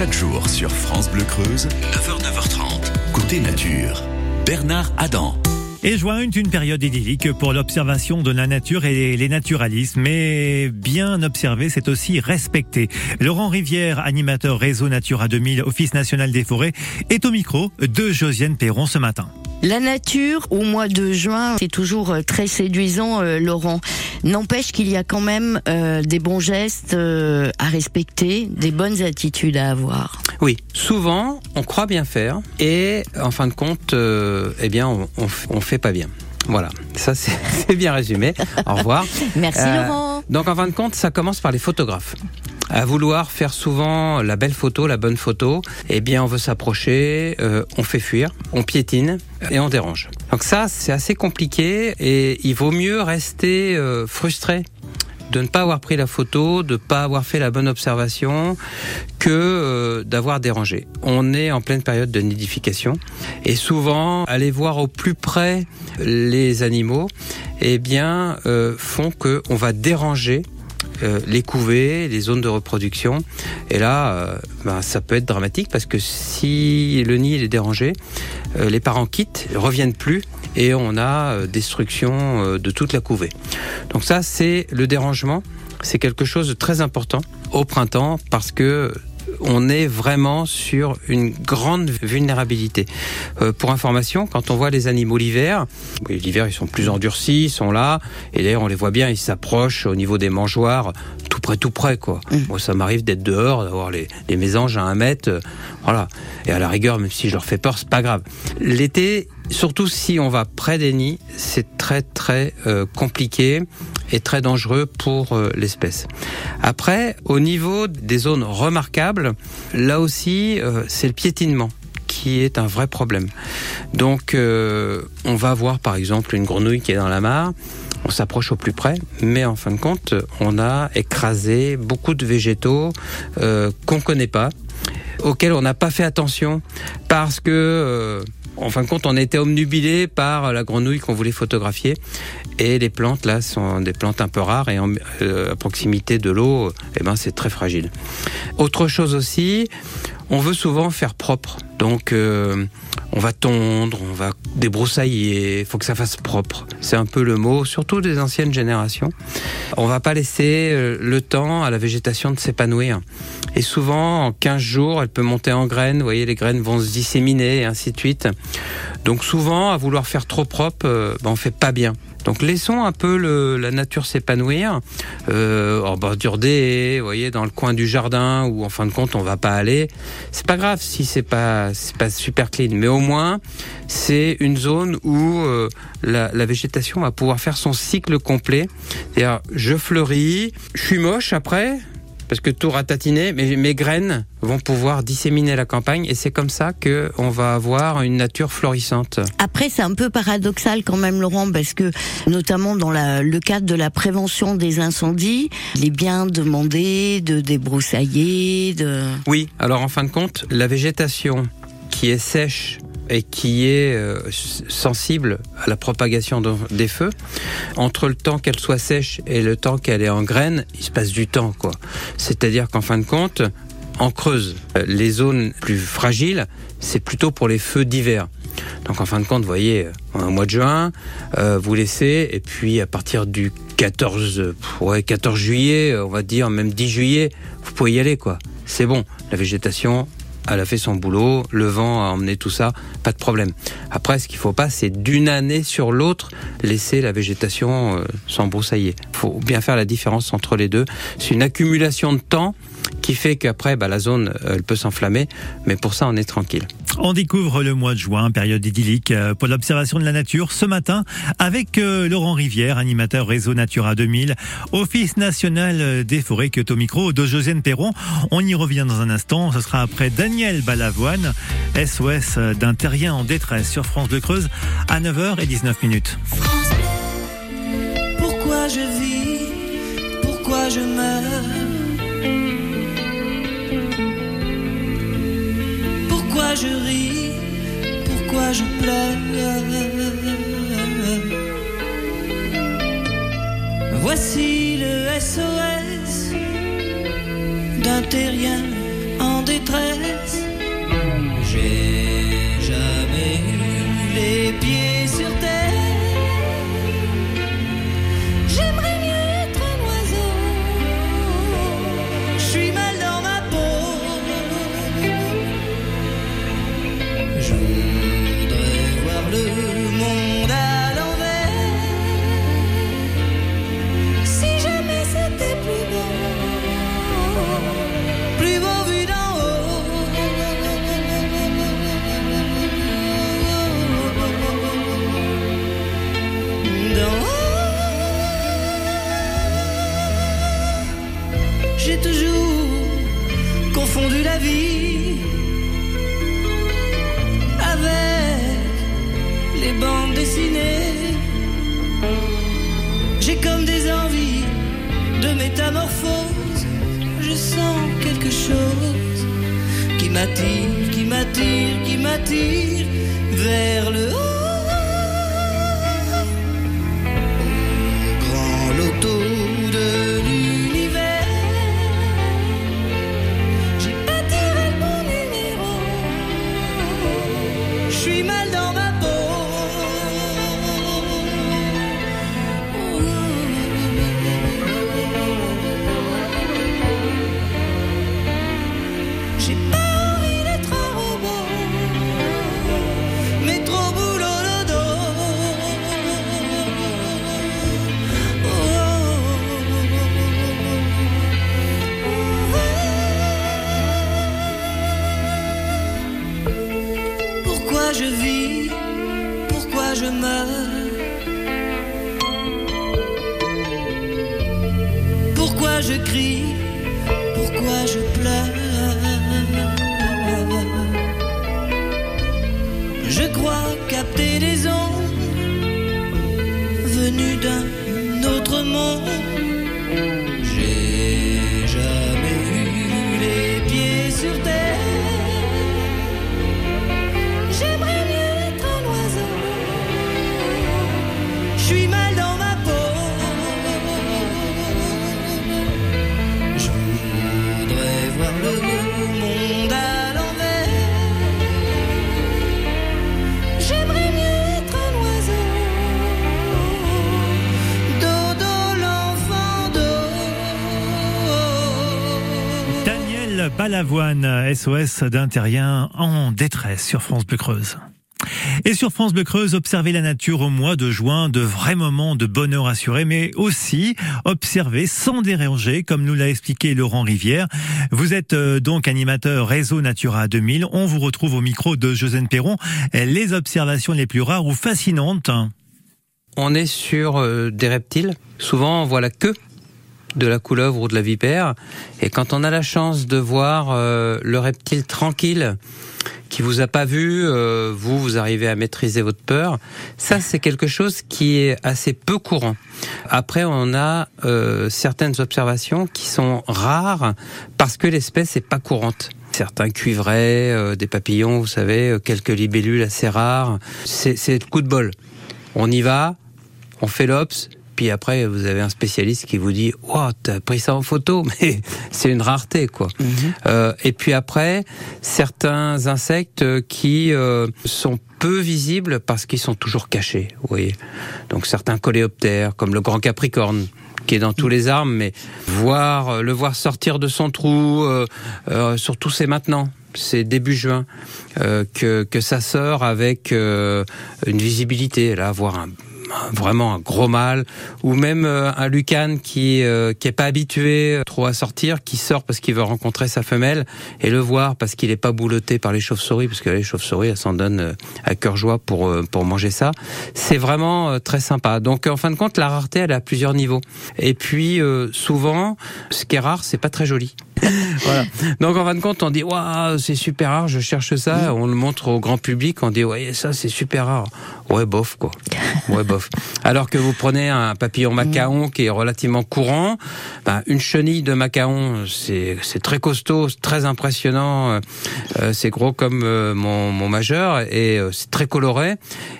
Chaque jour sur France Bleu Creuse, 9h, 9h30, côté nature. Bernard Adam. Et juin une période idyllique pour l'observation de la nature et les naturalistes. Mais bien observer, c'est aussi respecter. Laurent Rivière, animateur réseau Natura 2000, Office national des forêts, est au micro de Josiane Perron ce matin. La nature, au mois de juin, c'est toujours euh, très séduisant, euh, Laurent. N'empêche qu'il y a quand même euh, des bons gestes à respecter, des bonnes attitudes à avoir. Oui, souvent, on croit bien faire et en fin de compte, eh bien, on, on, fait pas bien. Voilà, ça c'est bien résumé. Au revoir. Merci Laurent. Donc en fin de compte, ça commence par les photographes à vouloir faire souvent la belle photo, la bonne photo, eh bien on veut s'approcher, euh, on fait fuir, on piétine et on dérange. Donc ça c'est assez compliqué et il vaut mieux rester euh, frustré de ne pas avoir pris la photo, de ne pas avoir fait la bonne observation, que euh, d'avoir dérangé. On est en pleine période de nidification et souvent aller voir au plus près les animaux, eh bien font que on va déranger euh, les couvées, les zones de reproduction. Et là, euh, ben, ça peut être dramatique parce que si le nid est dérangé, euh, les parents quittent, reviennent plus et on a destruction de toute la couvée. Donc ça, c'est le dérangement. C'est quelque chose de très important au printemps parce que on est vraiment sur une grande vulnérabilité. Euh, pour information, quand on voit les animaux l'hiver, l'hiver ils sont plus endurcis, ils sont là, et d'ailleurs on les voit bien, ils s'approchent au niveau des mangeoires, près, tout près quoi. Moi ça m'arrive d'être dehors, d'avoir les, les, mésanges à un mètre, euh, voilà. Et à la rigueur, même si je leur fais peur, c'est pas grave. L'été, surtout si on va près des nids, c'est très très euh, compliqué et très dangereux pour euh, l'espèce. Après, au niveau des zones remarquables, là aussi, euh, c'est le piétinement qui est un vrai problème. Donc, on va voir par exemple une grenouille qui est dans la mare. On s'approche au plus près, mais en fin de compte, on a écrasé beaucoup de végétaux qu'on connaît pas, auxquels on n'a pas fait attention parce que en fin de compte, on était omnubilé par la grenouille qu'on voulait photographier. Et les plantes, là, sont des plantes un peu rares et euh, à proximité de l'eau, eh ben, c'est très fragile. Autre chose aussi, on veut souvent faire propre. Donc, euh, on va tondre, on va débroussailler, il faut que ça fasse propre. C'est un peu le mot, surtout des anciennes générations. On va pas laisser euh, le temps à la végétation de s'épanouir. Et souvent, en 15 jours, elle peut monter en graines. Vous voyez, les graines vont se disséminer et ainsi de suite. Donc souvent, à vouloir faire trop propre, euh, ben, on fait pas bien. Donc laissons un peu le, la nature s'épanouir euh, en bordure des vous voyez, dans le coin du jardin où en fin de compte on va pas aller. C'est pas grave si c'est pas c'est pas super clean, mais au moins c'est une zone où euh, la, la, végétation va pouvoir faire son cycle complet. C'est-à-dire je fleuris, je suis moche après, parce que tout ratatiné, mais mes graines vont pouvoir disséminer la campagne et c'est comme ça que on va avoir une nature florissante. Après, c'est un peu paradoxal quand même, Laurent, parce que notamment dans la, le cadre de la prévention des incendies, il est bien demandé de débroussailler, de. Oui. Alors en fin de compte, la végétation qui est sèche et qui est euh, sensible à la propagation des feux. Entre le temps qu'elle soit sèche et le temps qu'elle est en graine, il se passe du temps, quoi. C'est-à-dire qu'en fin de compte, en creuse, euh, les zones plus fragiles, c'est plutôt pour les feux d'hiver. Donc en fin de compte, vous voyez, au euh, mois de juin, vous laissez, et puis à partir du 14, ouais, 14 juillet, on va dire même 10 juillet, vous pouvez y aller, quoi. C'est bon, la végétation elle a fait son boulot, le vent a emmené tout ça, pas de problème. Après, ce qu'il faut pas, c'est d'une année sur l'autre laisser la végétation euh, s'embroussailler. Il faut bien faire la différence entre les deux. C'est une accumulation de temps qui fait qu'après, bah, la zone, euh, elle peut s'enflammer, mais pour ça, on est tranquille. On découvre le mois de juin, période idyllique euh, pour l'observation de la nature ce matin avec euh, Laurent Rivière, animateur réseau Natura 2000, Office national des forêts qui micro de Josiane Perron. On y revient dans un instant, ce sera après Daniel Balavoine, SOS d'un terrien en détresse sur France de Creuse à 9h19 minutes. Pourquoi je meurs? pourquoi je ris, pourquoi je pleure? Voici le SOS d'un terrien en détresse. J'ai métamorphose. Je sens quelque chose qui m'attire, qui m'attire, qui m'attire vers le haut. Je pleure. Je crois capter des ondes Balavoine, SOS d'un terrien en détresse sur France Bleu Creuse. Et sur France Bleu Creuse, observer la nature au mois de juin, de vrais moments de bonheur assuré, mais aussi observer sans déranger, comme nous l'a expliqué Laurent Rivière. Vous êtes euh, donc animateur réseau Natura 2000. On vous retrouve au micro de Josène Perron. Les observations les plus rares ou fascinantes? On est sur euh, des reptiles. Souvent, on voit la de la couleuvre ou de la vipère. Et quand on a la chance de voir euh, le reptile tranquille, qui vous a pas vu, euh, vous, vous arrivez à maîtriser votre peur. Ça, c'est quelque chose qui est assez peu courant. Après, on a euh, certaines observations qui sont rares parce que l'espèce est pas courante. Certains cuivrés, euh, des papillons, vous savez, euh, quelques libellules assez rares. C'est le coup de bol. On y va, on fait l'ops, puis après vous avez un spécialiste qui vous dit "Wow, t'as pris ça en photo, mais c'est une rareté quoi." Euh, et puis après, certains insectes qui euh, sont peu visibles parce qu'ils sont toujours cachés. Vous voyez, donc certains coléoptères comme le grand capricorne qui est dans tous les arbres, mais voir euh, le voir sortir de son trou, euh, euh, surtout c'est maintenant. C'est début juin euh, que, que ça sort avec une visibilité. Là, voir un- vraiment un gros mâle ou même euh, un lucan qui euh, qui est pas habitué trop à sortir, qui sort parce qu'il veut rencontrer sa femelle et le voir parce qu'il est pas bouloté par les chauves-souris, parce que les chauves-souris elles s'en donnent euh, à cœur joie pour euh, pour manger ça. C'est vraiment euh, très sympa. Donc en fin de compte, la rareté elle à plusieurs niveaux. Et puis euh, souvent, ce qui est rare, c'est pas très joli. voilà. Donc en fin de compte, on dit waouh, c'est super rare, je cherche ça. On le montre au grand public, on dit ouais, ça c'est super rare. Ouais, bof quoi. Ouais, bof. Alors que vous prenez un papillon macaon qui est relativement courant, ben, une chenille de macaon, c'est c'est très costaud, c'est très impressionnant. euh, euh, c'est gros comme euh, mon, mon majeur et euh, c'est très coloré.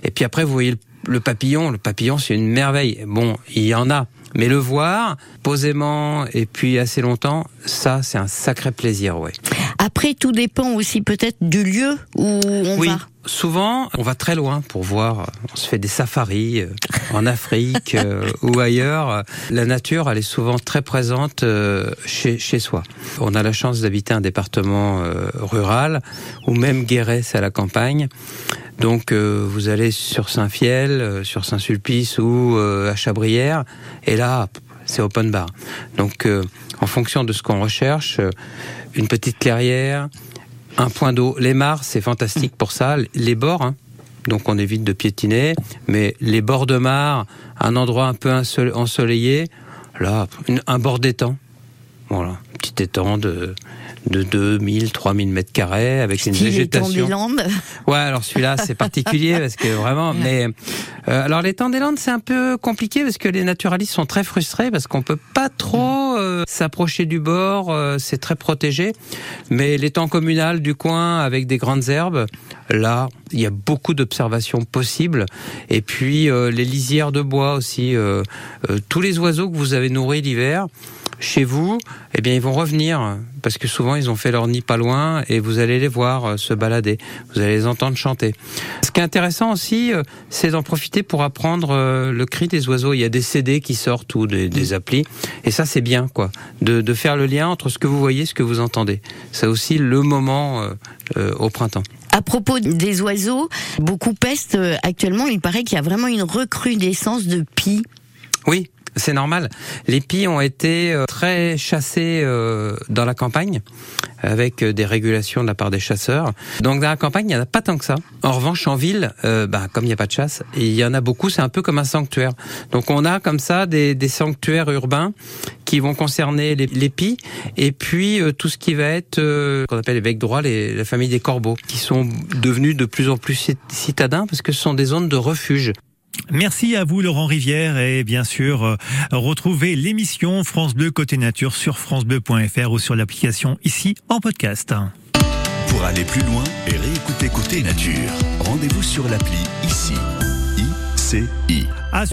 Et puis après, vous voyez le, le papillon. Le papillon, c'est une merveille. Bon, il y en a. Mais le voir posément et puis assez longtemps, ça c'est un sacré plaisir, ouais. Après, tout dépend aussi peut-être du lieu où on oui, va. souvent on va très loin pour voir. On se fait des safaris euh, en Afrique euh, ou ailleurs. La nature, elle est souvent très présente euh, chez, chez soi. On a la chance d'habiter un département euh, rural ou même Guéret, à la campagne. Donc euh, vous allez sur Saint-Fiel, euh, sur Saint-Sulpice ou euh, à Chabrières, et là c'est open bar. Donc en fonction de ce qu'on recherche, une petite clairière, un point d'eau. Les mares, c'est fantastique pour ça. Les bords, hein. donc on évite de piétiner, mais les bords de mare, un endroit un peu ensole- ensoleillé, là, un bord d'étang. Voilà, petit étang de de 2000, 3000 mètres carrés avec une végétation. Les Landes. Ouais, alors celui-là c'est particulier parce que vraiment. Mais euh, alors les temps des Landes c'est un peu compliqué parce que les naturalistes sont très frustrés parce qu'on peut pas trop euh, s'approcher du bord, euh, c'est très protégé. Mais les temps communales du coin avec des grandes herbes, là il y a beaucoup d'observations possibles. Et puis les lisières de bois aussi, tous les oiseaux que vous avez nourris l'hiver chez vous, eh bien, ils vont revenir parce que souvent ils ont fait leur nid pas loin et vous allez les voir euh, se balader. Vous allez les entendre chanter. Ce qui est intéressant aussi, euh, c'est d'en profiter pour apprendre euh, le cri des oiseaux. Il y a des CD qui sortent ou des, des applis et ça c'est bien quoi, de, de, faire le lien entre ce que vous voyez, et ce que vous entendez. C'est aussi le moment au printemps. À propos des oiseaux, beaucoup pestent actuellement. Il paraît qu'il y a vraiment une recrudescence de pies. Oui, c'est normal. Les pies ont été euh, très chassés euh, dans la campagne avec euh, des régulations de la part des chasseurs. Donc dans la campagne, il n'y en a pas tant que ça. En revanche, en ville, bah, comme il n'y a pas de chasse, il y en a beaucoup, c'est un peu comme un sanctuaire. Donc on a comme ça des, sanctuaires urbains qui vont concerner les, les pies et puis tout ce qui va être qu'on appelle les becs droits, les, la famille des corbeaux, qui sont devenus de plus en plus citadins parce que ce sont des zones de refuge. Merci à vous Laurent Rivière et bien sûr euh, retrouvez l'émission France Bleu Côté Nature sur francebleu.fr ou sur l'application ici en podcast. Pour aller plus loin et réécouter Côté Nature, rendez-vous sur l'appli ici. ICI.